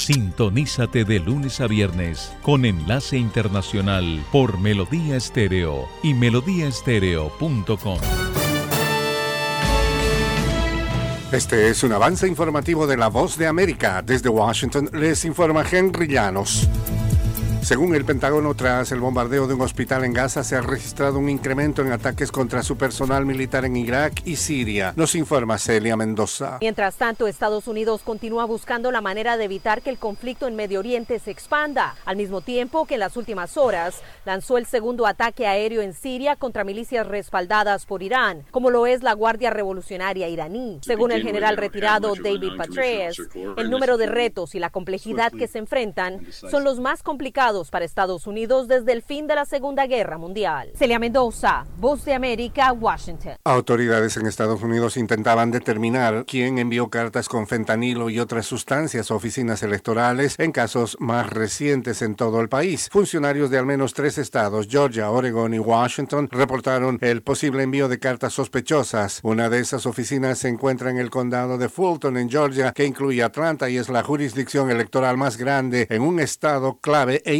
Sintonízate de lunes a viernes con enlace internacional por Melodía Estéreo y melodíaestéreo.com. Este es un avance informativo de La Voz de América. Desde Washington les informa Henry Llanos. Según el Pentágono, tras el bombardeo de un hospital en Gaza, se ha registrado un incremento en ataques contra su personal militar en Irak y Siria. Nos informa Celia Mendoza. Mientras tanto, Estados Unidos continúa buscando la manera de evitar que el conflicto en Medio Oriente se expanda, al mismo tiempo que en las últimas horas lanzó el segundo ataque aéreo en Siria contra milicias respaldadas por Irán, como lo es la Guardia Revolucionaria iraní. Según el general retirado David Petraeus, el número de retos y la complejidad que se enfrentan son los más complicados para Estados Unidos desde el fin de la Segunda Guerra Mundial. Celia Mendoza, Voz de América, Washington. Autoridades en Estados Unidos intentaban determinar quién envió cartas con fentanilo y otras sustancias a oficinas electorales en casos más recientes en todo el país. Funcionarios de al menos tres estados, Georgia, Oregon y Washington, reportaron el posible envío de cartas sospechosas. Una de esas oficinas se encuentra en el condado de Fulton, en Georgia, que incluye Atlanta y es la jurisdicción electoral más grande en un estado clave e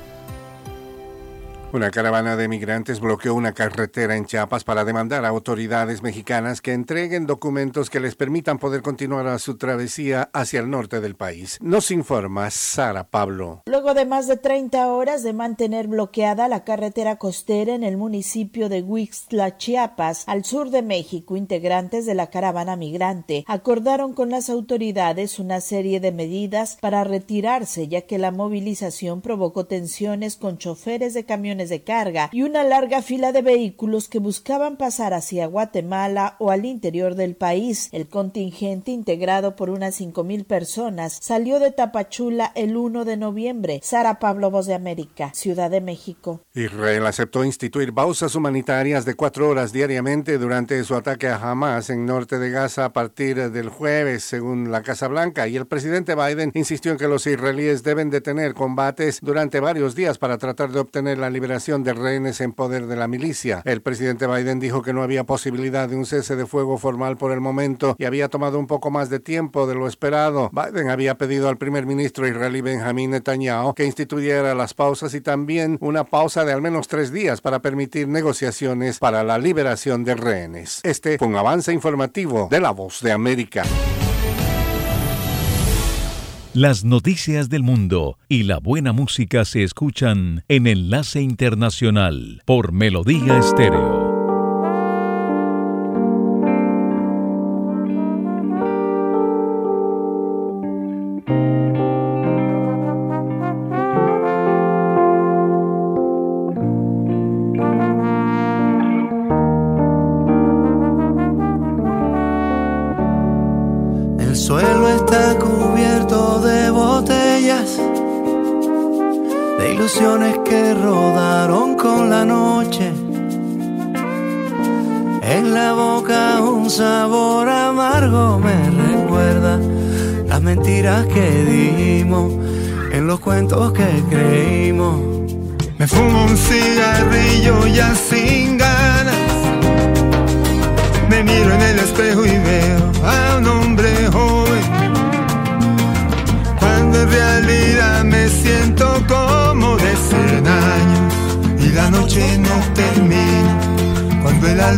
Una caravana de migrantes bloqueó una carretera en Chiapas para demandar a autoridades mexicanas que entreguen documentos que les permitan poder continuar su travesía hacia el norte del país. Nos informa Sara Pablo. Luego de más de 30 horas de mantener bloqueada la carretera costera en el municipio de Huixtla, Chiapas, al sur de México, integrantes de la caravana migrante acordaron con las autoridades una serie de medidas para retirarse, ya que la movilización provocó tensiones con choferes de camiones de carga y una larga fila de vehículos que buscaban pasar hacia Guatemala o al interior del país. El contingente, integrado por unas cinco mil personas, salió de Tapachula el 1 de noviembre. Sara Pablo, Voz de América, Ciudad de México. Israel aceptó instituir pausas humanitarias de cuatro horas diariamente durante su ataque a Hamas en norte de Gaza a partir del jueves, según la Casa Blanca, y el presidente Biden insistió en que los israelíes deben detener combates durante varios días para tratar de obtener la liberación de rehenes en poder de la milicia. El presidente Biden dijo que no había posibilidad de un cese de fuego formal por el momento y había tomado un poco más de tiempo de lo esperado. Biden había pedido al primer ministro israelí Benjamin Netanyahu que instituyera las pausas y también una pausa de al menos tres días para permitir negociaciones para la liberación de rehenes. Este fue un avance informativo de La Voz de América. Las noticias del mundo y la buena música se escuchan en Enlace Internacional por Melodía Estéreo.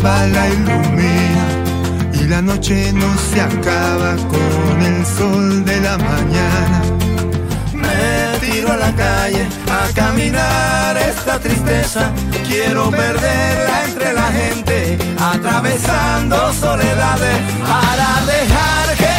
La ilumina. Y la noche no se acaba con el sol de la mañana. Me tiro a la calle a caminar esta tristeza, quiero perderla entre la gente, atravesando soledades para dejar que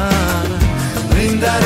celebrar,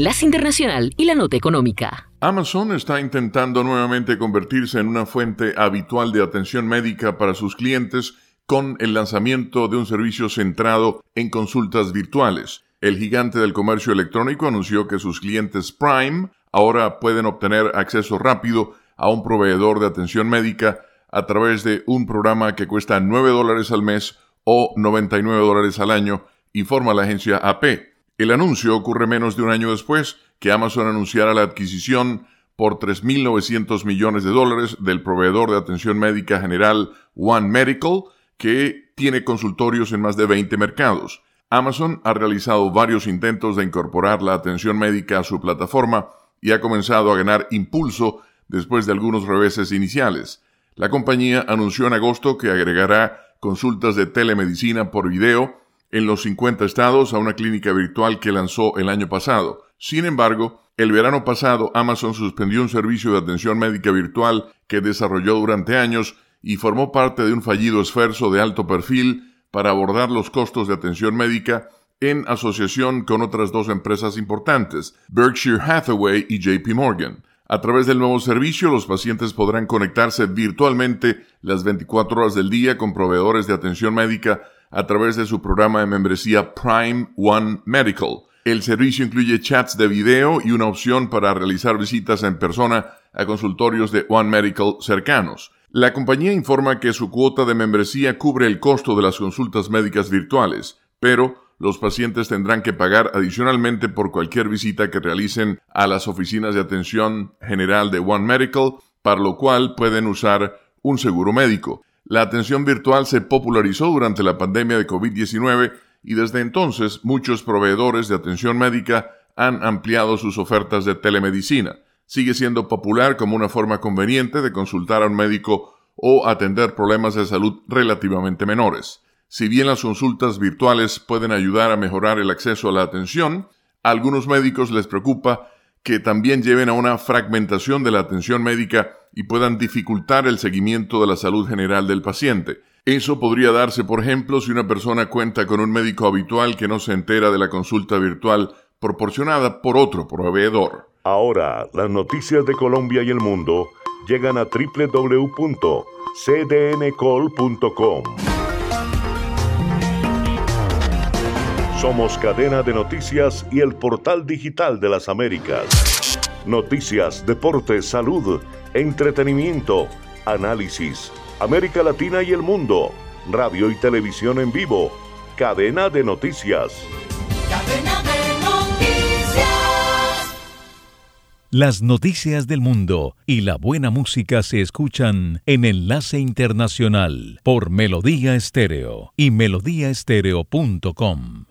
Enlace Internacional y la Nota Económica. Amazon está intentando nuevamente convertirse en una fuente habitual de atención médica para sus clientes con el lanzamiento de un servicio centrado en consultas virtuales. El gigante del comercio electrónico anunció que sus clientes Prime ahora pueden obtener acceso rápido a un proveedor de atención médica a través de un programa que cuesta 9 dólares al mes o 99 dólares al año, informa la agencia AP. El anuncio ocurre menos de un año después que Amazon anunciara la adquisición por 3.900 millones de dólares del proveedor de atención médica general One Medical, que tiene consultorios en más de 20 mercados. Amazon ha realizado varios intentos de incorporar la atención médica a su plataforma y ha comenzado a ganar impulso después de algunos reveses iniciales. La compañía anunció en agosto que agregará consultas de telemedicina por video en los 50 estados a una clínica virtual que lanzó el año pasado. Sin embargo, el verano pasado Amazon suspendió un servicio de atención médica virtual que desarrolló durante años y formó parte de un fallido esfuerzo de alto perfil para abordar los costos de atención médica en asociación con otras dos empresas importantes, Berkshire Hathaway y JP Morgan. A través del nuevo servicio, los pacientes podrán conectarse virtualmente las 24 horas del día con proveedores de atención médica a través de su programa de membresía Prime One Medical. El servicio incluye chats de video y una opción para realizar visitas en persona a consultorios de One Medical cercanos. La compañía informa que su cuota de membresía cubre el costo de las consultas médicas virtuales, pero los pacientes tendrán que pagar adicionalmente por cualquier visita que realicen a las oficinas de atención general de One Medical, para lo cual pueden usar un seguro médico. La atención virtual se popularizó durante la pandemia de COVID-19 y desde entonces muchos proveedores de atención médica han ampliado sus ofertas de telemedicina. sigue siendo popular como una forma conveniente de consultar a un médico o atender problemas de salud relativamente menores. Si bien las consultas virtuales pueden ayudar a mejorar el acceso a la atención, a algunos médicos les preocupa que también lleven a una fragmentación de la atención médica y puedan dificultar el seguimiento de la salud general del paciente. Eso podría darse, por ejemplo, si una persona cuenta con un médico habitual que no se entera de la consulta virtual proporcionada por otro proveedor. Ahora, las noticias de Colombia y el mundo llegan a www.cdncol.com. Somos cadena de noticias y el portal digital de las Américas. Noticias, deportes, salud, entretenimiento, análisis, América Latina y el mundo, radio y televisión en vivo, cadena de noticias. Cadena de noticias. Las noticias del mundo y la buena música se escuchan en Enlace Internacional por Melodía Estéreo y melodíaestéreo.com.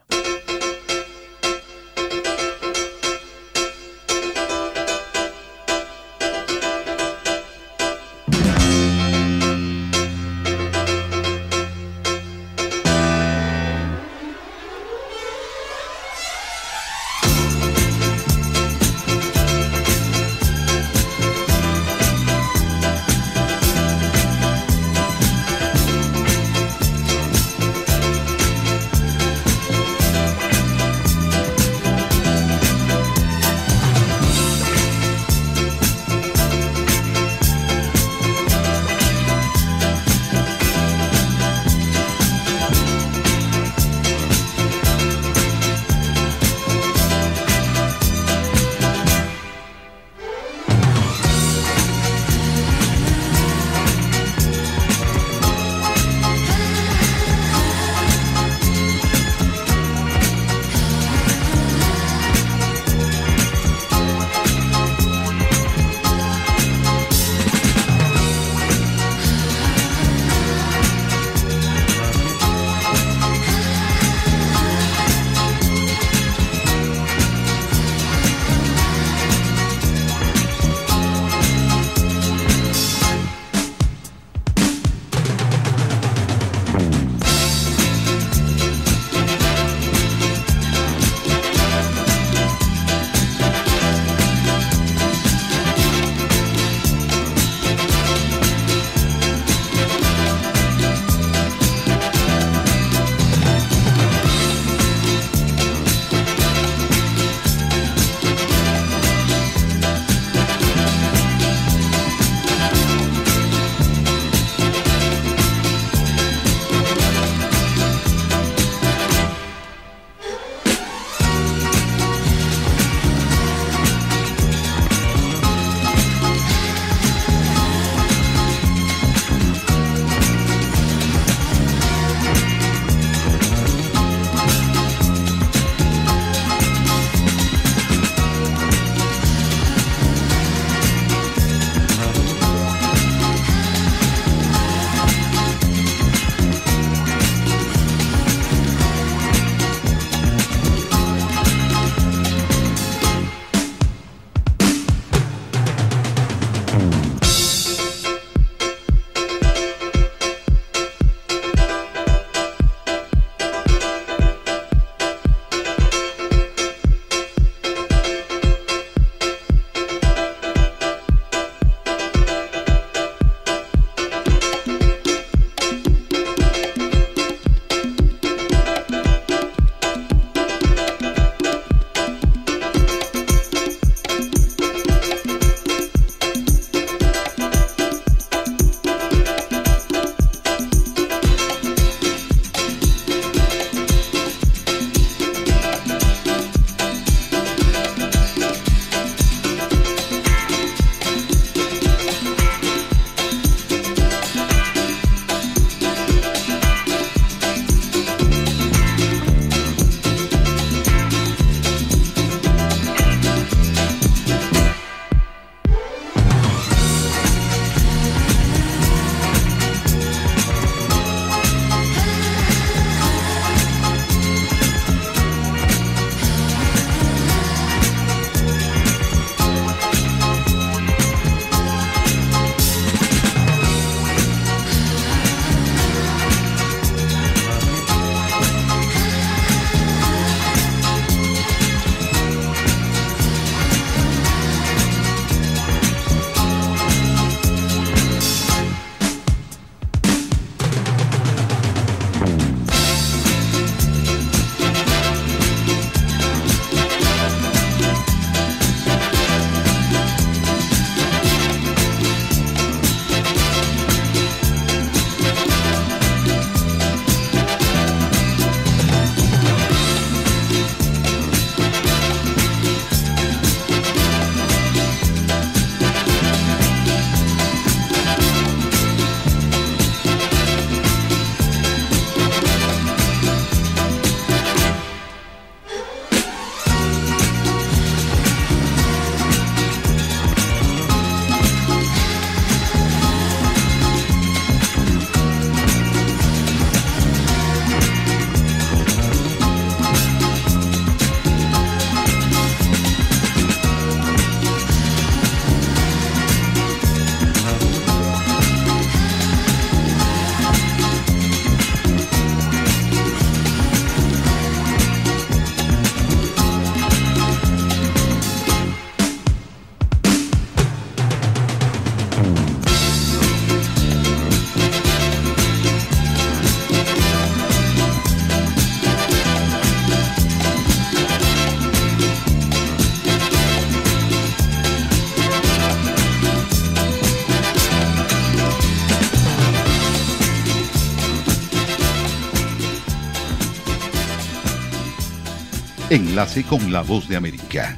Enlace con la voz de América.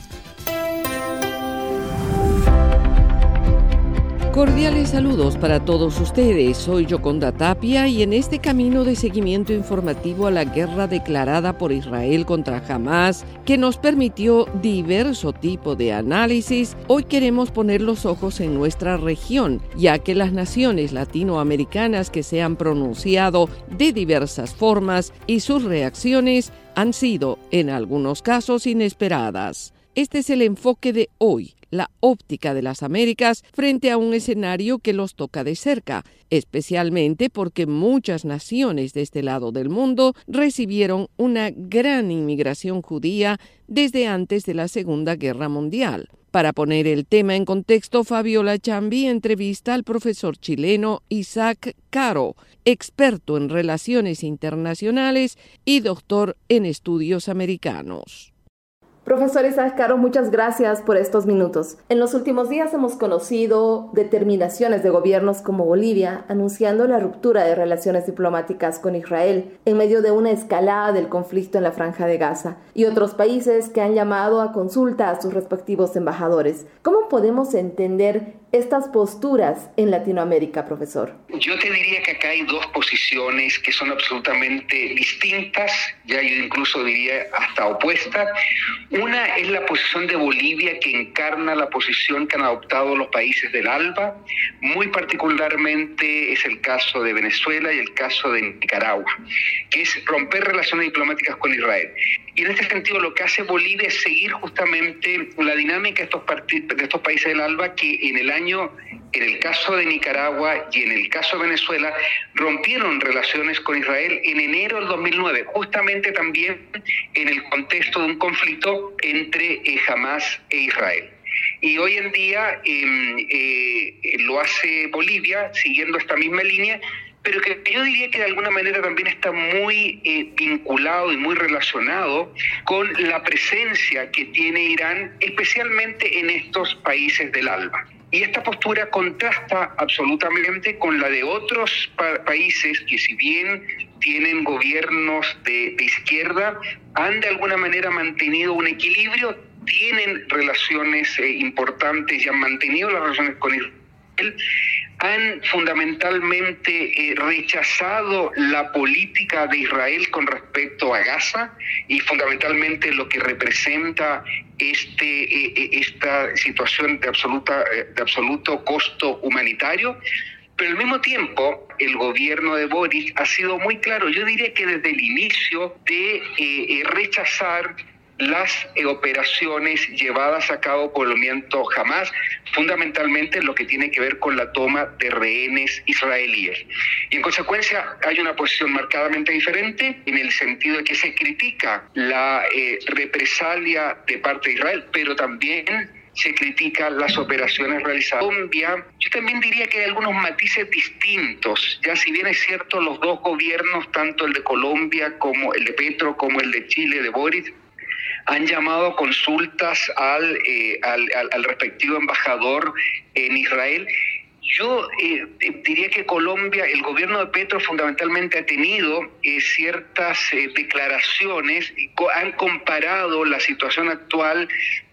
Cordiales saludos para todos ustedes. Soy Yoconda Tapia y en este camino de seguimiento informativo a la guerra declarada por Israel contra Hamas, que nos permitió diverso tipo de análisis, hoy queremos poner los ojos en nuestra región, ya que las naciones latinoamericanas que se han pronunciado de diversas formas y sus reacciones han sido, en algunos casos, inesperadas. Este es el enfoque de hoy la óptica de las Américas frente a un escenario que los toca de cerca, especialmente porque muchas naciones de este lado del mundo recibieron una gran inmigración judía desde antes de la Segunda Guerra Mundial. Para poner el tema en contexto, Fabiola Chambi entrevista al profesor chileno Isaac Caro, experto en relaciones internacionales y doctor en estudios americanos. Profesor Isaac Caro, muchas gracias por estos minutos. En los últimos días hemos conocido determinaciones de gobiernos como Bolivia anunciando la ruptura de relaciones diplomáticas con Israel en medio de una escalada del conflicto en la franja de Gaza y otros países que han llamado a consulta a sus respectivos embajadores. ¿Cómo podemos entender estas posturas en Latinoamérica, profesor? Yo te diría que acá hay dos posiciones que son absolutamente distintas, ya yo incluso diría hasta opuestas. Una es la posición de Bolivia que encarna la posición que han adoptado los países del ALBA, muy particularmente es el caso de Venezuela y el caso de Nicaragua, que es romper relaciones diplomáticas con Israel. Y en este sentido lo que hace Bolivia es seguir justamente la dinámica de estos, de estos países del ALBA que en el año, en el caso de Nicaragua y en el caso de Venezuela, rompieron relaciones con Israel en enero del 2009, justamente también en el contexto de un conflicto entre eh, Hamas e Israel. Y hoy en día em, eh, lo hace Bolivia siguiendo esta misma línea pero que yo diría que de alguna manera también está muy eh, vinculado y muy relacionado con la presencia que tiene Irán, especialmente en estos países del ALBA. Y esta postura contrasta absolutamente con la de otros países que si bien tienen gobiernos de, izquierda, han de alguna manera mantenido un equilibrio, tienen relaciones eh, importantes y han mantenido las relaciones con Israel han fundamentalmente eh, rechazado la política de Israel con respecto a Gaza y fundamentalmente lo que representa este, eh, eh, esta situación de, absoluta, de absoluto costo humanitario. Pero al mismo tiempo, el gobierno de Boris ha sido muy claro, yo diría que desde el inicio, de rechazar las operaciones llevadas a cabo por el movimiento Hamas, fundamentalmente en lo que tiene que ver con la toma de rehenes israelíes. Y en consecuencia hay una posición marcadamente diferente en el sentido de que se critica la eh, represalia de parte de Israel, pero también se critica las operaciones realizadas Colombia. Yo también diría que hay algunos matices distintos, ya si bien es cierto los dos gobiernos, tanto el de Colombia como el de Petro como el de Chile de Boris, han llamado consultas eh, al, al, respectivo embajador en Israel. Yo eh, diría que Colombia, el gobierno de Petro fundamentalmente ha tenido eh, ciertas declaraciones, han comparado la situación actual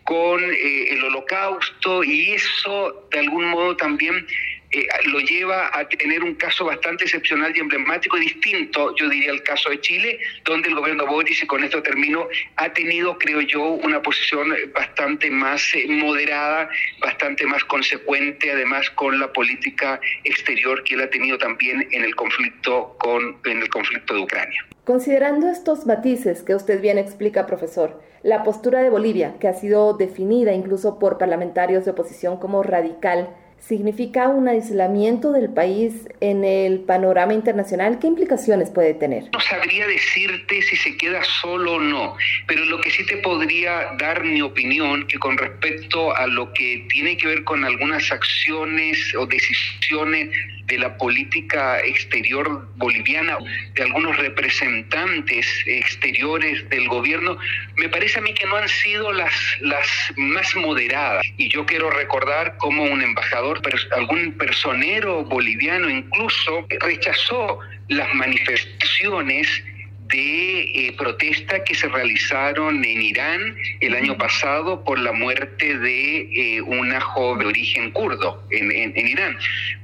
con el holocausto y eso de algún modo también eh, lo lleva a tener un caso bastante excepcional y emblemático y distinto, yo diría, al caso de Chile, donde el gobierno Boris, y con esto termino, ha tenido, creo yo, una posición bastante más eh, moderada, bastante más consecuente, además con la política exterior que él ha tenido también en el conflicto con en el conflicto de Ucrania. Considerando estos matices que usted bien explica, profesor, la postura de Bolivia, que ha sido definida incluso por parlamentarios de oposición como radical, significa un aislamiento del país en el panorama internacional? ¿Qué implicaciones puede tener? No sabría decirte si se queda solo o no, pero lo que sí te podría dar mi opinión, que con respecto a lo que tiene que ver con algunas acciones o decisiones de la política exterior boliviana, de algunos representantes exteriores del gobierno, me parece a mí que no han sido las, las más moderadas. Y yo quiero recordar cómo un embajador, algún personero boliviano incluso, rechazó las manifestaciones de eh, protesta que se realizaron en Irán el año pasado por la muerte de eh, una joven de origen kurdo en, en Irán.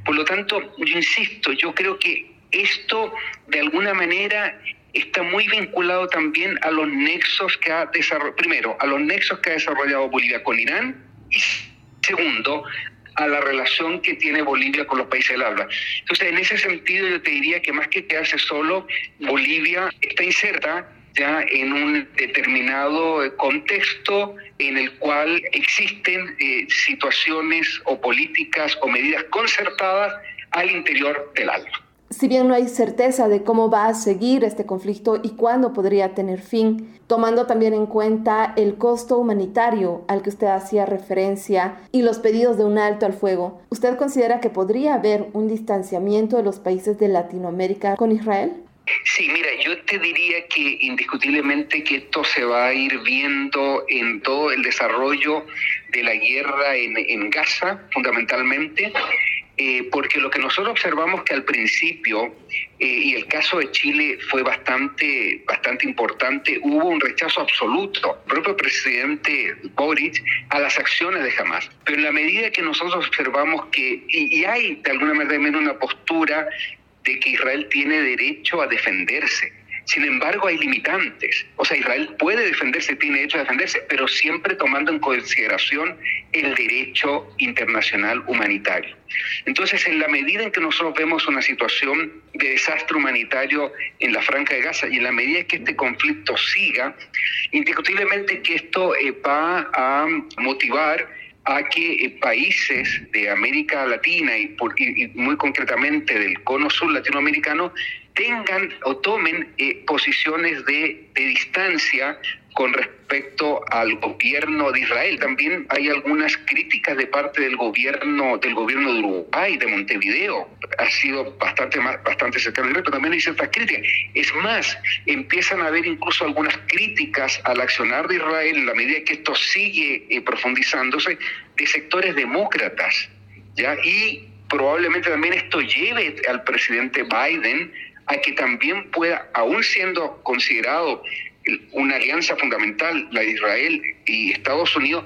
Por lo tanto, yo insisto, yo creo que esto de alguna manera está muy vinculado también a los nexos que ha desarrollado, primero, a los nexos que ha desarrollado Bolivia con Irán y segundo, a la relación que tiene Bolivia con los países del habla. Entonces, en ese sentido, yo te diría que más que quedarse solo, Bolivia está inserta ya en un determinado eh, contexto en el cual existen eh, situaciones o políticas o medidas concertadas al interior del alma. Si bien no hay certeza de cómo va a seguir este conflicto y cuándo podría tener fin, tomando también en cuenta el costo humanitario al que usted hacía referencia y los pedidos de un alto al fuego, ¿usted considera que podría haber un distanciamiento de los países de Latinoamérica con Israel? Sí, mira, yo te diría que indiscutiblemente que esto se va a ir viendo en todo el desarrollo de la guerra en, en Gaza, fundamentalmente. Eh, porque lo que nosotros observamos que al principio, eh, y el caso de Chile fue bastante, bastante importante, hubo un rechazo absoluto, el propio presidente Boric, a las acciones de Hamas. Pero en la medida que nosotros observamos que, y, y hay de alguna manera una postura de que Israel tiene derecho a defenderse, sin embargo, hay limitantes. O sea, Israel puede defenderse, tiene derecho a defenderse, pero siempre tomando en consideración el derecho internacional humanitario. Entonces, en la medida en que nosotros vemos una situación de desastre humanitario en la Franja de Gaza y en la medida en que este conflicto siga, indiscutiblemente que esto eh, va a motivar a que eh, países de América Latina y, y, muy concretamente del cono sur latinoamericano tengan o tomen eh, posiciones de, de distancia con respecto al gobierno de Israel. También hay algunas críticas de parte del gobierno del gobierno de Uruguay, de Montevideo. Ha sido bastante más, bastante cercano pero también hay ciertas críticas. Es más, empiezan a haber incluso algunas críticas al accionar de Israel en la medida que esto sigue eh, profundizándose de sectores demócratas, ¿ya? Y probablemente también esto lleve al presidente Biden a que también pueda, aún siendo considerado una alianza fundamental, la de Israel y Estados Unidos,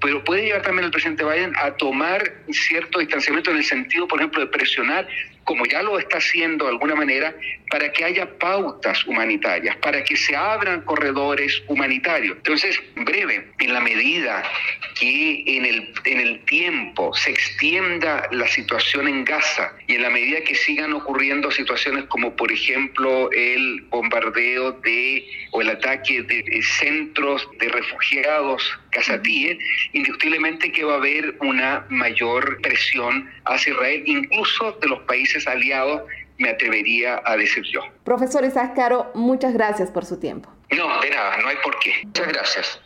pero puede llevar también al presidente Biden a tomar cierto distanciamiento en el sentido, por ejemplo, de presionar, como ya lo está haciendo de alguna manera, para que haya pautas humanitarias, para que se abran corredores humanitarios. Entonces, breve, en la medida que en el, en el tiempo se extienda la situación en Gaza y en la medida que sigan ocurriendo situaciones como, por ejemplo, el bombardeo de o el ataque de, centros de refugiados casatíes, indiscutiblemente que va a haber una mayor presión hacia Israel, incluso de los países aliados, me atrevería a decir yo. Profesor Isaac Caro, muchas gracias por su tiempo. No, de nada, no hay por qué. Muchas gracias.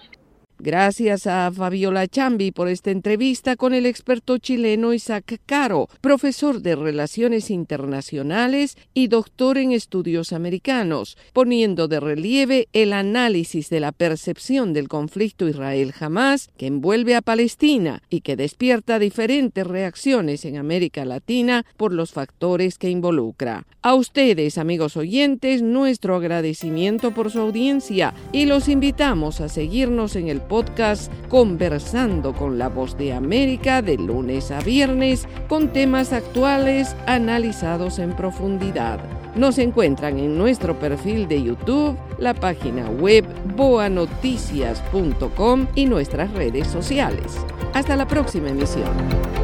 Gracias a Fabiola Chambi por esta entrevista con el experto chileno Isaac Caro, profesor de Relaciones Internacionales y doctor en Estudios Americanos, poniendo de relieve el análisis de la percepción del conflicto Israel-Jamás que envuelve a Palestina y que despierta diferentes reacciones en América Latina por los factores que involucra. A ustedes, amigos oyentes, nuestro agradecimiento por su audiencia y los invitamos a seguirnos en el podcast Conversando con la Voz de América de lunes a viernes con temas actuales analizados en profundidad. Nos encuentran en nuestro perfil de YouTube, la página web boanoticias.com y nuestras redes sociales. Hasta la próxima emisión.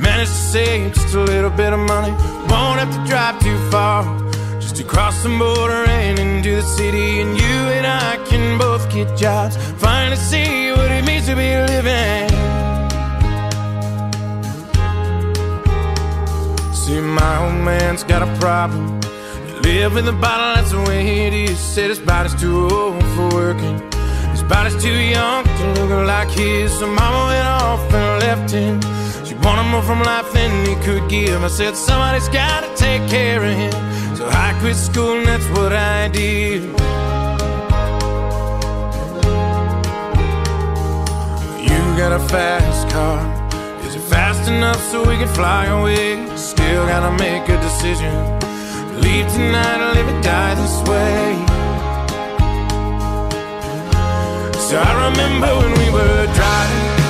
Managed to save just a little bit of money. Won't have to drive too far. Just to cross the border and into the city. And you and I can both get jobs. Finally see what it means to be living. See, my old man's got a problem. Live in the bottle, that's the way it is. Said his body's too old for working. His body's too young to look like his. So mama went off and left him. Wanted more from life than he could give. I said, somebody's gotta take care of him. So I quit school and that's what I did. You got a fast car. Is it fast enough so we can fly away? Still gotta make a decision. Leave tonight or live or die this way. So I remember when we were driving,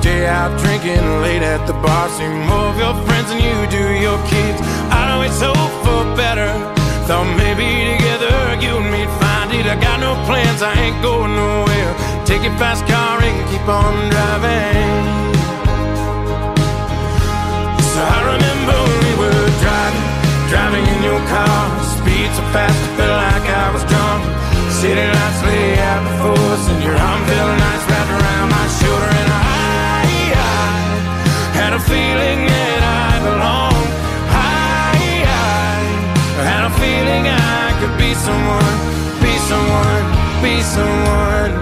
Stay out drinking late at the bar. See more of your friends than you do your kids. I always hope for better. Thought maybe together you and me'd find it. I got no plans, I ain't going nowhere. Take your fast car and keep on driving. So I remember we were driving, driving in your car. Speed so fast, I felt like I was drunk. City lights lay out before us, and your arm felt nice wrapped around had a feeling that I belonged. I, I had a feeling I could be someone, be someone, be someone.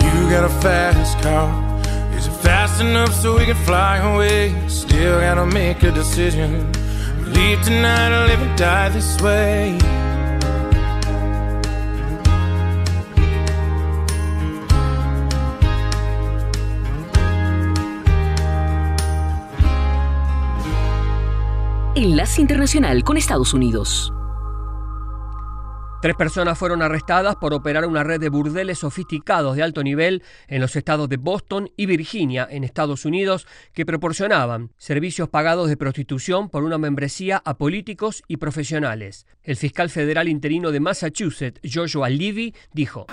You got a fast car. Is it fast enough so we can fly away? Still gotta make a decision. Leave tonight or live and die this way. Enlace Internacional con Estados Unidos. Tres personas fueron arrestadas por operar una red de burdeles sofisticados de alto nivel en los estados de Boston y Virginia, en Estados Unidos, que proporcionaban servicios pagados de prostitución por una membresía a políticos y profesionales. El fiscal federal interino de Massachusetts, Joshua Levy, dijo: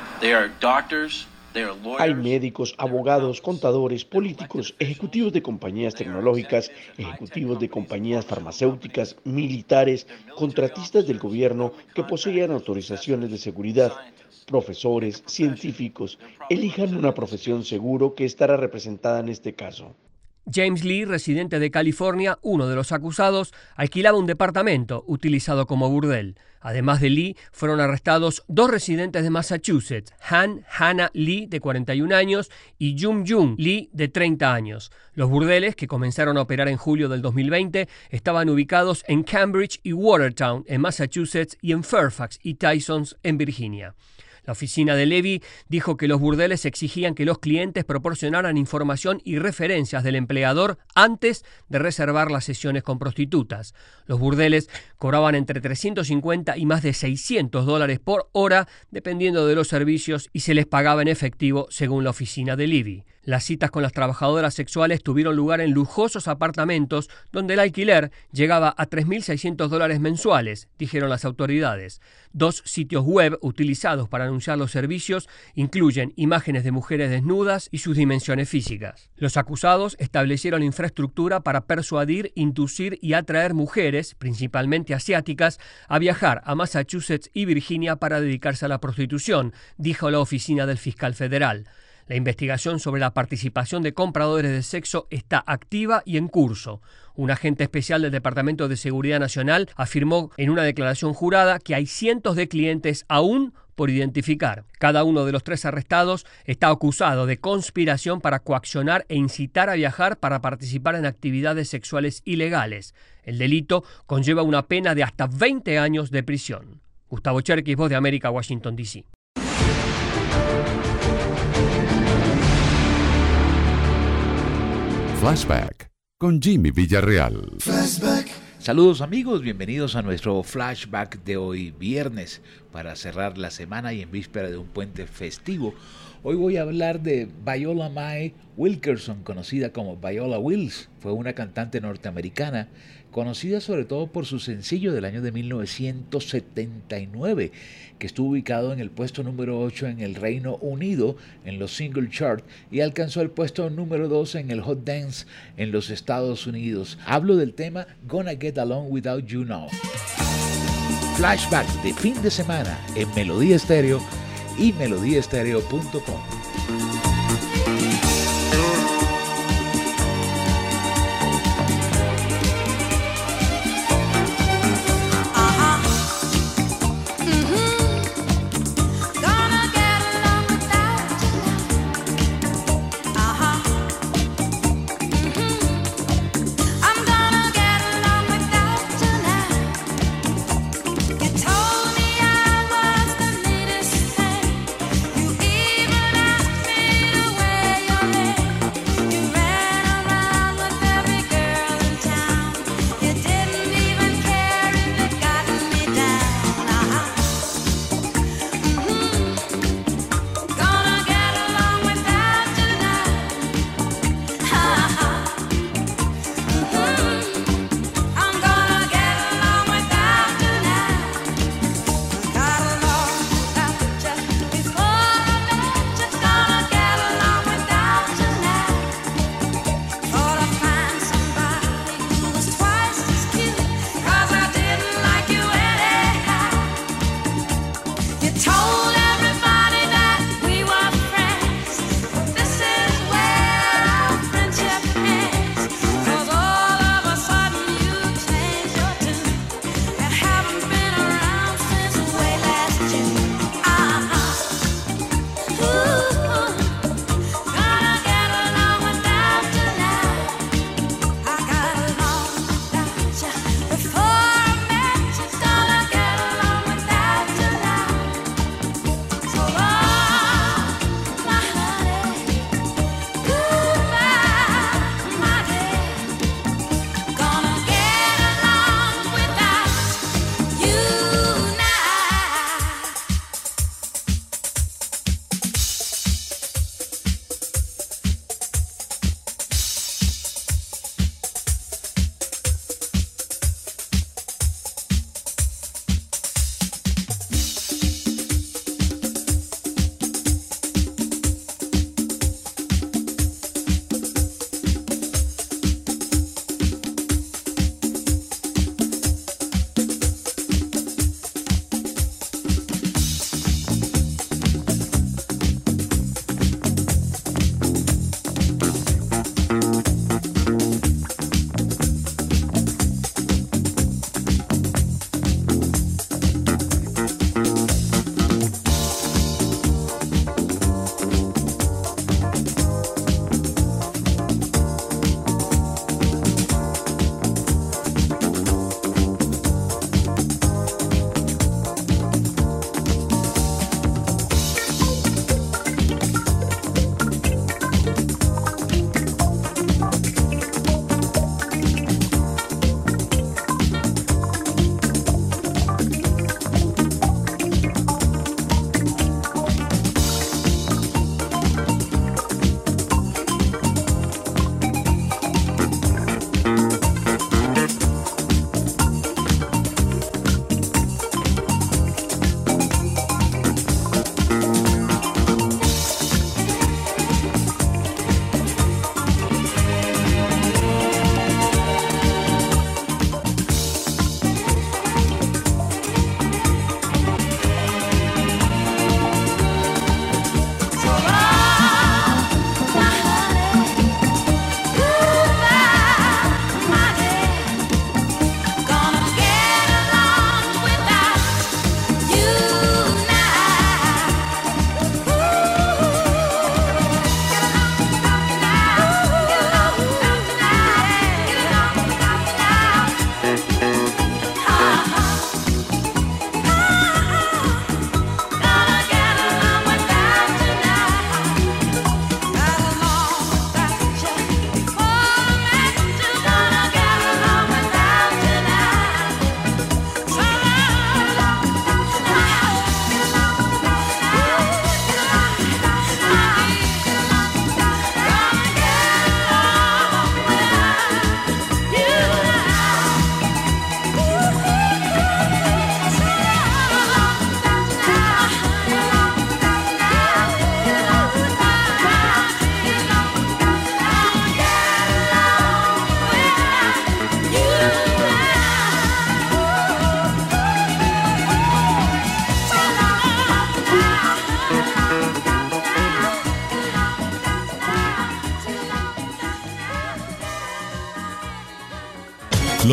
Hay médicos, abogados, contadores, políticos, ejecutivos de compañías tecnológicas, ejecutivos de compañías farmacéuticas, militares, contratistas del gobierno que poseían autorizaciones de seguridad, profesores, científicos. Elijan una profesión seguro que estará representada en este caso. James Lee, residente de California, uno de los acusados, alquilaba un departamento utilizado como burdel. Además de Lee, fueron arrestados dos residentes de Massachusetts, Han Hannah Lee, de 41 años, y Jung Jung Lee, de 30 años. Los burdeles, que comenzaron a operar en julio del 2020, estaban ubicados en Cambridge y Watertown, en Massachusetts, y en Fairfax y Tysons, en Virginia. La oficina de Levy dijo que los burdeles exigían que los clientes proporcionaran información y referencias del empleador antes de reservar las sesiones con prostitutas. Los burdeles cobraban entre 350 y más de 600 dólares por hora, dependiendo de los servicios, y se les pagaba en efectivo según la oficina de Levy. Las citas con las trabajadoras sexuales tuvieron lugar en lujosos apartamentos donde el alquiler llegaba a 3.600 dólares mensuales, dijeron las autoridades. Dos sitios web utilizados para anunciar los servicios incluyen imágenes de mujeres desnudas y sus dimensiones físicas. Los acusados establecieron infraestructura para persuadir, inducir y atraer mujeres, principalmente asiáticas, a viajar a Massachusetts y Virginia para dedicarse a la prostitución, dijo la oficina del fiscal federal. La investigación sobre la participación de compradores de sexo está activa y en curso. Un agente especial del Departamento de Seguridad Nacional afirmó en una declaración jurada que hay cientos de clientes aún por identificar. Cada uno de los tres arrestados está acusado de conspiración para coaccionar e incitar a viajar para participar en actividades sexuales ilegales. El delito conlleva una pena de hasta 20 años de prisión. Gustavo Cherkis, Voz de América, Washington, D.C. Flashback con Jimmy Villarreal. Saludos amigos, bienvenidos a nuestro flashback de hoy viernes para cerrar la semana y en víspera de un puente festivo. Hoy voy a hablar de Viola Mae Wilkerson, conocida como Viola Wills. Fue una cantante norteamericana conocida sobre todo por su sencillo del año de 1979, que estuvo ubicado en el puesto número 8 en el Reino Unido en los single chart y alcanzó el puesto número 2 en el Hot Dance en los Estados Unidos. Hablo del tema Gonna Get Along Without You Now. Flashback de fin de semana en Melodía Estéreo y melodíaestéreo.com.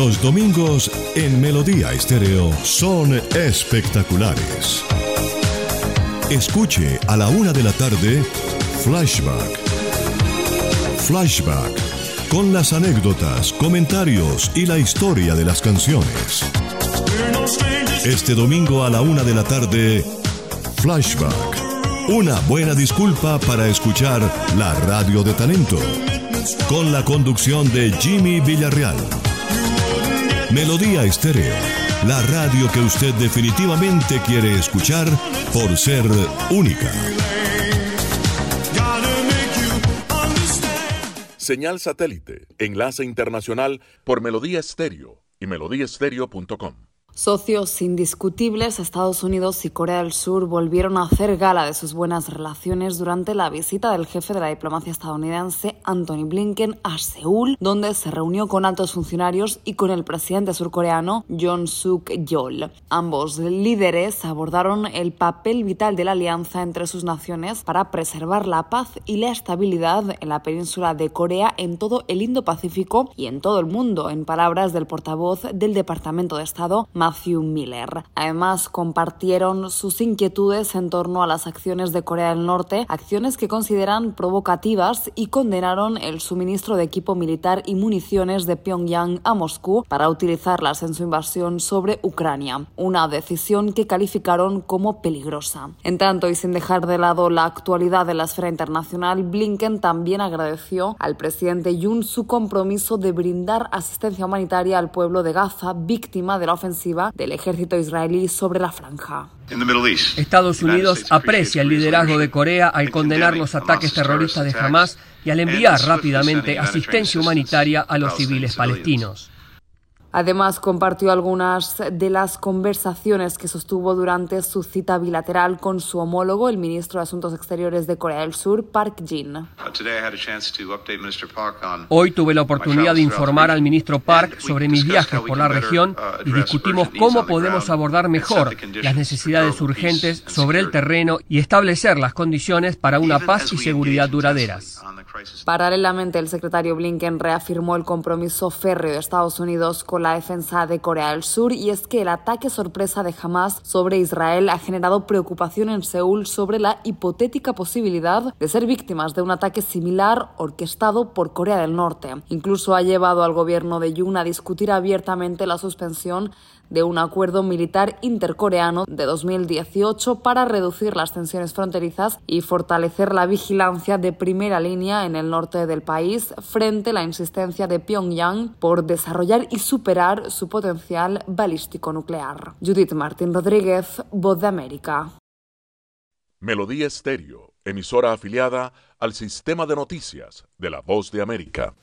Los domingos en Melodía Estéreo son espectaculares. Escuche a la una de la tarde Flashback. Flashback con las anécdotas, comentarios y la historia de las canciones. Este domingo a la una de la tarde, Flashback. Una buena disculpa para escuchar la radio de talento. Con la conducción de Jimmy Villarreal. Melodía Estéreo. La radio que usted definitivamente quiere escuchar por ser única. Señal satélite, enlace internacional por Melodía Estéreo y melodíaestéreo.com. Socios indiscutibles, Estados Unidos y Corea del Sur volvieron a hacer gala de sus buenas relaciones durante la visita del jefe de la diplomacia estadounidense, Anthony Blinken, a Seúl, donde se reunió con altos funcionarios y con el presidente surcoreano, John Suk Yeol. Ambos líderes abordaron el papel vital de la alianza entre sus naciones para preservar la paz y la estabilidad en la península de Corea, en todo el Indo-Pacífico y en todo el mundo, en palabras del portavoz del Departamento de Estado, Matthew Miller. Además, compartieron sus inquietudes en torno a las acciones de Corea del Norte, acciones que consideran provocativas y condenaron el suministro de equipo militar y municiones de Pyongyang a Moscú para utilizarlas en su invasión sobre Ucrania, una decisión que calificaron como peligrosa. En tanto, y sin dejar de lado la actualidad de la esfera internacional, Blinken también agradeció al presidente Yoon su compromiso de brindar asistencia humanitaria al pueblo de Gaza, víctima de la ofensiva del ejército israelí sobre la franja. Estados Unidos aprecia el liderazgo de Corea al condenar los ataques terroristas de Hamas y al enviar rápidamente asistencia humanitaria a los civiles palestinos. Además, compartió algunas de las conversaciones que sostuvo durante su cita bilateral con su homólogo, el ministro de Asuntos Exteriores de Corea del Sur, Park Jin. Hoy tuve la oportunidad de informar al ministro Park sobre mis viajes por la región y discutimos cómo podemos abordar mejor las necesidades urgentes sobre el terreno y establecer las condiciones para una paz y seguridad duraderas. Paralelamente, el secretario Blinken reafirmó el compromiso férreo de Estados Unidos con la defensa de Corea del Sur y es que el ataque sorpresa de Hamas sobre Israel ha generado preocupación en Seúl sobre la hipotética posibilidad de ser víctimas de un ataque similar orquestado por Corea del Norte. Incluso ha llevado al gobierno de Yoon a discutir abiertamente la suspensión de un acuerdo militar intercoreano de 2018 para reducir las tensiones fronterizas y fortalecer la vigilancia de primera línea en el norte del país frente a la insistencia de Pyongyang por desarrollar y superar su potencial balístico nuclear. Judith Martín Rodríguez, Voz de América. Melodía Estéreo, emisora afiliada al sistema de noticias de la Voz de América.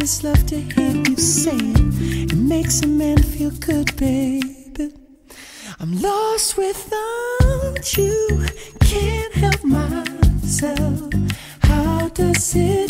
Just love to hear you say it. It makes a man feel good, baby. I'm lost without you. Can't help myself. How does it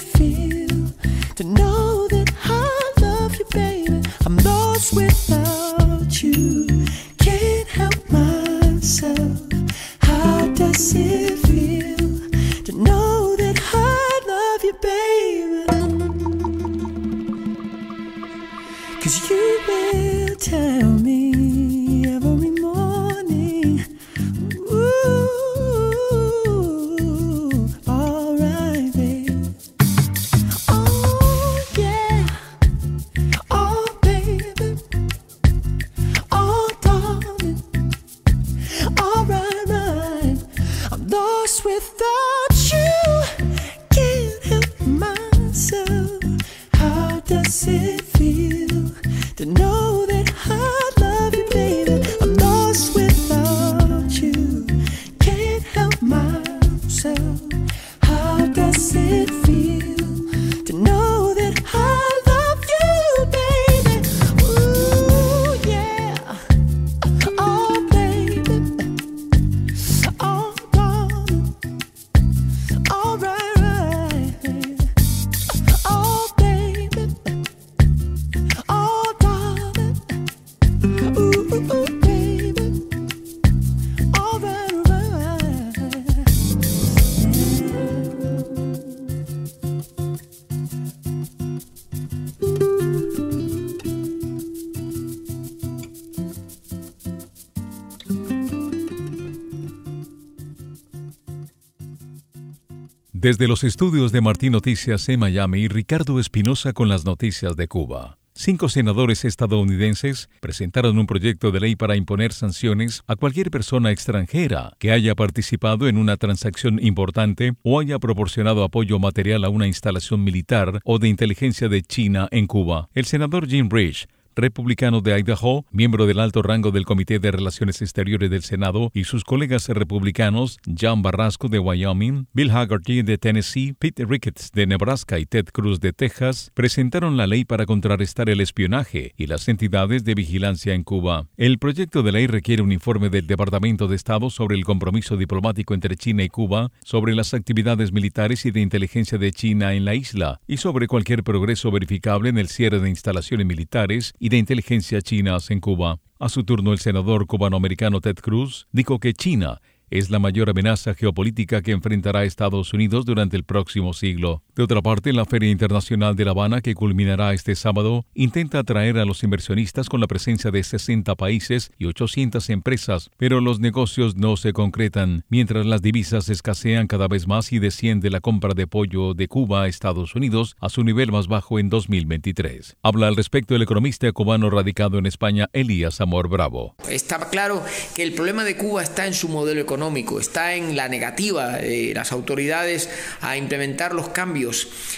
Desde los estudios de Martín Noticias en Miami, Ricardo Espinosa con las noticias de Cuba. Cinco senadores estadounidenses presentaron un proyecto de ley para imponer sanciones a cualquier persona extranjera que haya participado en una transacción importante o haya proporcionado apoyo material a una instalación militar o de inteligencia de China en Cuba. El senador Jim Rich republicano de Idaho, miembro del alto rango del Comité de Relaciones Exteriores del Senado, y sus colegas republicanos John Barrasco de Wyoming, Bill Haggerty de Tennessee, Pete Ricketts de Nebraska y Ted Cruz de Texas, presentaron la ley para contrarrestar el espionaje y las entidades de vigilancia en Cuba. El proyecto de ley requiere un informe del Departamento de Estado sobre el compromiso diplomático entre China y Cuba, sobre las actividades militares y de inteligencia de China en la isla y sobre cualquier progreso verificable en el cierre de instalaciones militares y de inteligencia chinas en Cuba. A su turno, el senador cubanoamericano Ted Cruz dijo que China es la mayor amenaza geopolítica que enfrentará Estados Unidos durante el próximo siglo. De otra parte, la Feria Internacional de La Habana, que culminará este sábado, intenta atraer a los inversionistas con la presencia de 60 países y 800 empresas, pero los negocios no se concretan, mientras las divisas escasean cada vez más y desciende la compra de pollo de Cuba a Estados Unidos a su nivel más bajo en 2023. Habla al respecto el economista cubano radicado en España, Elías Amor Bravo. Está claro que el problema de Cuba está en su modelo económico, está en la negativa de las autoridades a implementar los cambios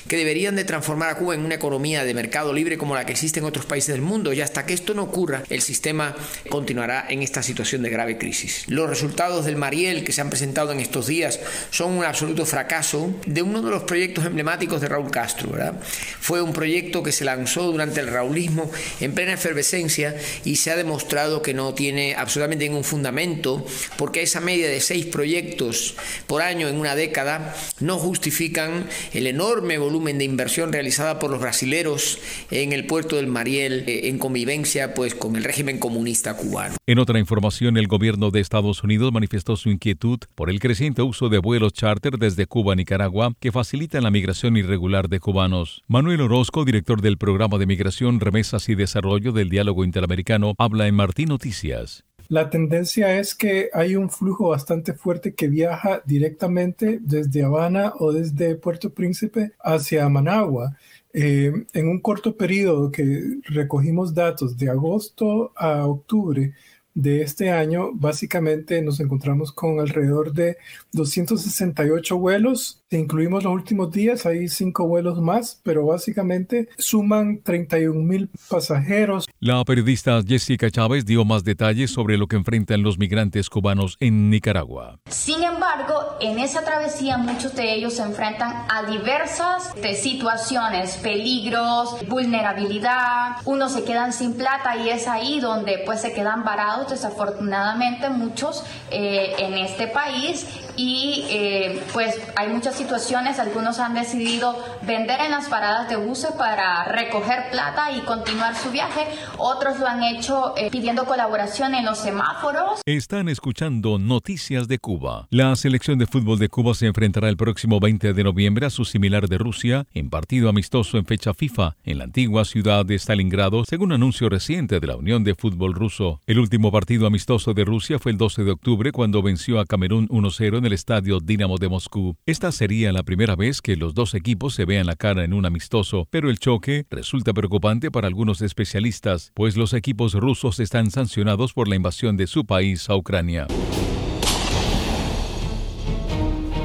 que deberían de transformar a Cuba en una economía de mercado libre como la que existe en otros países del mundo y hasta que esto no ocurra, el sistema continuará en esta situación de grave crisis. Los resultados del Mariel que se han presentado en estos días son un absoluto fracaso de uno de los proyectos emblemáticos de Raúl Castro. ¿verdad? Fue un proyecto que se lanzó durante el raulismo en plena efervescencia y se ha demostrado que no tiene absolutamente ningún fundamento porque esa media de seis proyectos por año en una década no justifican el enorme volumen de inversión realizada por los brasileros en el puerto del Mariel eh, en convivencia pues con el régimen comunista cubano. En otra información, el gobierno de Estados Unidos manifestó su inquietud por el creciente uso de vuelos charter desde Cuba a Nicaragua que facilitan la migración irregular de cubanos. Manuel Orozco, director del programa de migración, remesas y desarrollo del diálogo interamericano, habla en Martín Noticias. La tendencia es que hay un flujo bastante fuerte que viaja directamente desde Habana o desde Puerto Príncipe hacia Managua. Eh, en un corto periodo que recogimos datos de agosto a octubre, de este año, básicamente nos encontramos con alrededor de 268 vuelos. Si incluimos los últimos días, hay cinco vuelos más, pero básicamente suman 31 mil pasajeros. La periodista Jessica Chávez dio más detalles sobre lo que enfrentan los migrantes cubanos en Nicaragua. Sin embargo, en esa travesía muchos de ellos se enfrentan a diversas de situaciones, peligros, vulnerabilidad. Unos se quedan sin plata y es ahí donde pues se quedan varados desafortunadamente muchos eh, en este país y eh, pues hay muchas situaciones, algunos han decidido vender en las paradas de buses para recoger plata y continuar su viaje, otros lo han hecho eh, pidiendo colaboración en los semáforos. Están escuchando Noticias de Cuba. La selección de fútbol de Cuba se enfrentará el próximo 20 de noviembre a su similar de Rusia en partido amistoso en fecha FIFA en la antigua ciudad de Stalingrado, según anuncio reciente de la Unión de Fútbol Ruso. El último partido amistoso de Rusia fue el 12 de octubre cuando venció a Camerún 1-0 en el estadio Dinamo de Moscú. Esta sería la primera vez que los dos equipos se vean la cara en un amistoso, pero el choque resulta preocupante para algunos especialistas, pues los equipos rusos están sancionados por la invasión de su país a Ucrania.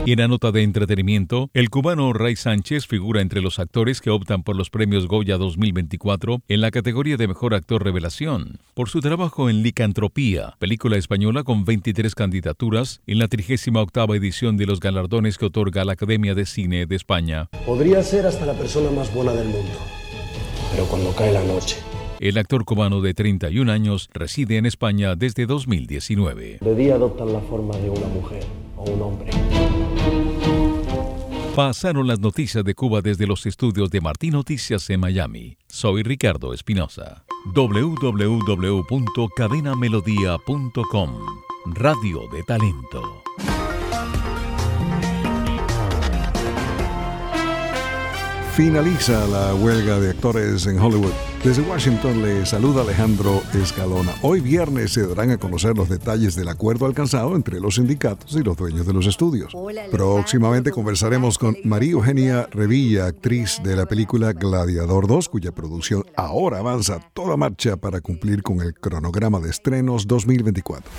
Y en la nota de entretenimiento, el cubano Ray Sánchez figura entre los actores que optan por los premios Goya 2024 en la categoría de Mejor Actor Revelación, por su trabajo en Licantropía, película española con 23 candidaturas en la 38 edición de los galardones que otorga la Academia de Cine de España. Podría ser hasta la persona más buena del mundo, pero cuando cae la noche... El actor cubano de 31 años reside en España desde 2019. De día adoptan la forma de una mujer o un hombre. Pasaron las noticias de Cuba desde los estudios de Martín Noticias en Miami. Soy Ricardo Espinosa. www.cadenamelodía.com Radio de Talento. Finaliza la huelga de actores en Hollywood. Desde Washington le saluda Alejandro Escalona. Hoy viernes se darán a conocer los detalles del acuerdo alcanzado entre los sindicatos y los dueños de los estudios. Próximamente conversaremos con María Eugenia Revilla, actriz de la película Gladiador 2, cuya producción ahora avanza a toda marcha para cumplir con el cronograma de estrenos 2024.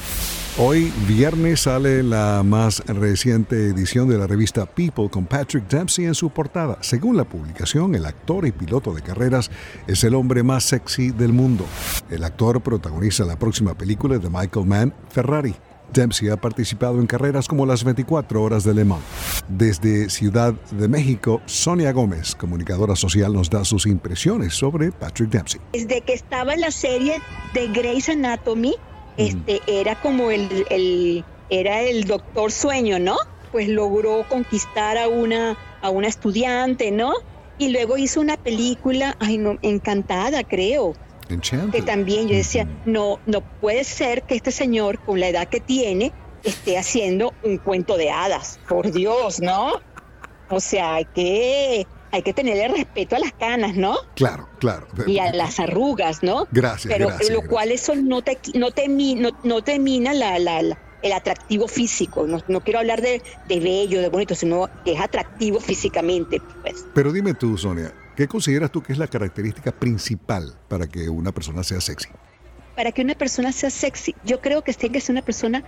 Hoy viernes sale la más reciente edición de la revista People con Patrick Dempsey en su portada. Según la publicación, el actor y piloto de carreras es el hombre más sexy del mundo. El actor protagoniza la próxima película de Michael Mann, Ferrari. Dempsey ha participado en carreras como las 24 horas de Le Mans. Desde Ciudad de México, Sonia Gómez, comunicadora social, nos da sus impresiones sobre Patrick Dempsey. Desde que estaba en la serie de Grey's Anatomy, este, era como el, el, era el doctor sueño, ¿no? Pues logró conquistar a una, a una estudiante, ¿no? Y luego hizo una película, ay no, encantada, creo. Que también yo decía, no, no puede ser que este señor, con la edad que tiene, esté haciendo un cuento de hadas. Por Dios, ¿no? O sea, hay que, hay que tenerle respeto a las canas, ¿no? Claro, claro. Y a las arrugas, ¿no? Gracias, Pero gracias, lo cual eso no te, no te, no, no te mina la, la- la- el atractivo físico. No, no quiero hablar de, de bello, de bonito, sino que es atractivo físicamente, pues. Pero dime tú, Sonia, ¿qué consideras tú que es la característica principal para que una persona sea sexy? Para que una persona sea sexy, yo creo que tiene que ser una persona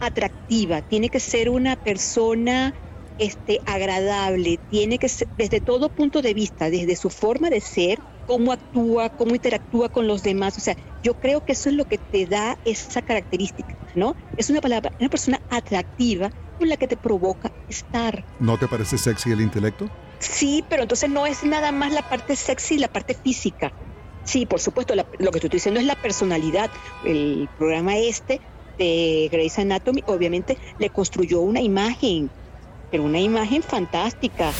atractiva, tiene que ser una persona este, agradable, tiene que ser desde todo punto de vista, desde su forma de ser, cómo actúa, cómo interactúa con los demás. O sea, yo creo que eso es lo que te da esa característica, ¿no? Es una palabra, una persona atractiva con la que te provoca estar. ¿No te parece sexy el intelecto? Sí, pero entonces no es nada más la parte sexy y la parte física. Sí, por supuesto, la- lo que te estoy diciendo es la personalidad. El programa este de Grey's Anatomy obviamente le construyó una imagen, pero una imagen fantástica.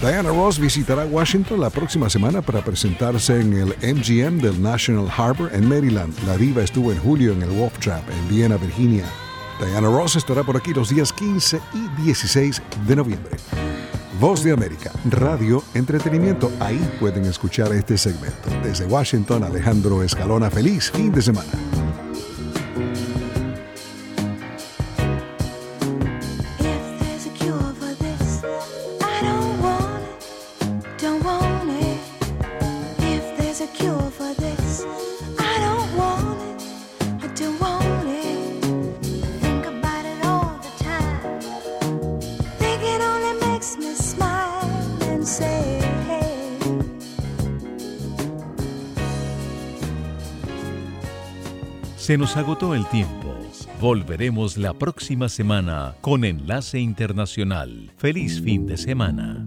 Diana Ross visitará Washington la próxima semana para presentarse en el MGM del National Harbor en Maryland. La diva estuvo en julio en el Wolf Trap en Viena, Virginia. Diana Ross estará por aquí los días 15 y 16 de noviembre. Voz de América, radio, entretenimiento. Ahí pueden escuchar este segmento. Desde Washington, Alejandro Escalona. Feliz fin de semana. Se nos agotó el tiempo. Volveremos la próxima semana con Enlace Internacional. Feliz fin de semana.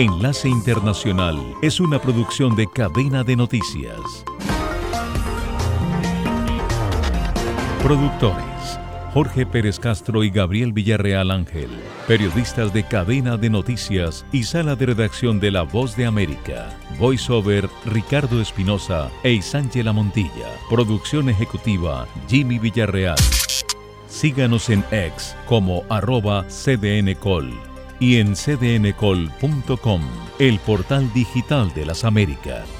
Enlace Internacional es una producción de cadena de noticias. Productores. Jorge Pérez Castro y Gabriel Villarreal Ángel. Periodistas de cadena de noticias y sala de redacción de La Voz de América. Voiceover Ricardo Espinosa e Isángela Montilla. Producción ejecutiva Jimmy Villarreal. Síganos en X como arroba cdncol y en cdncol.com, el portal digital de las Américas.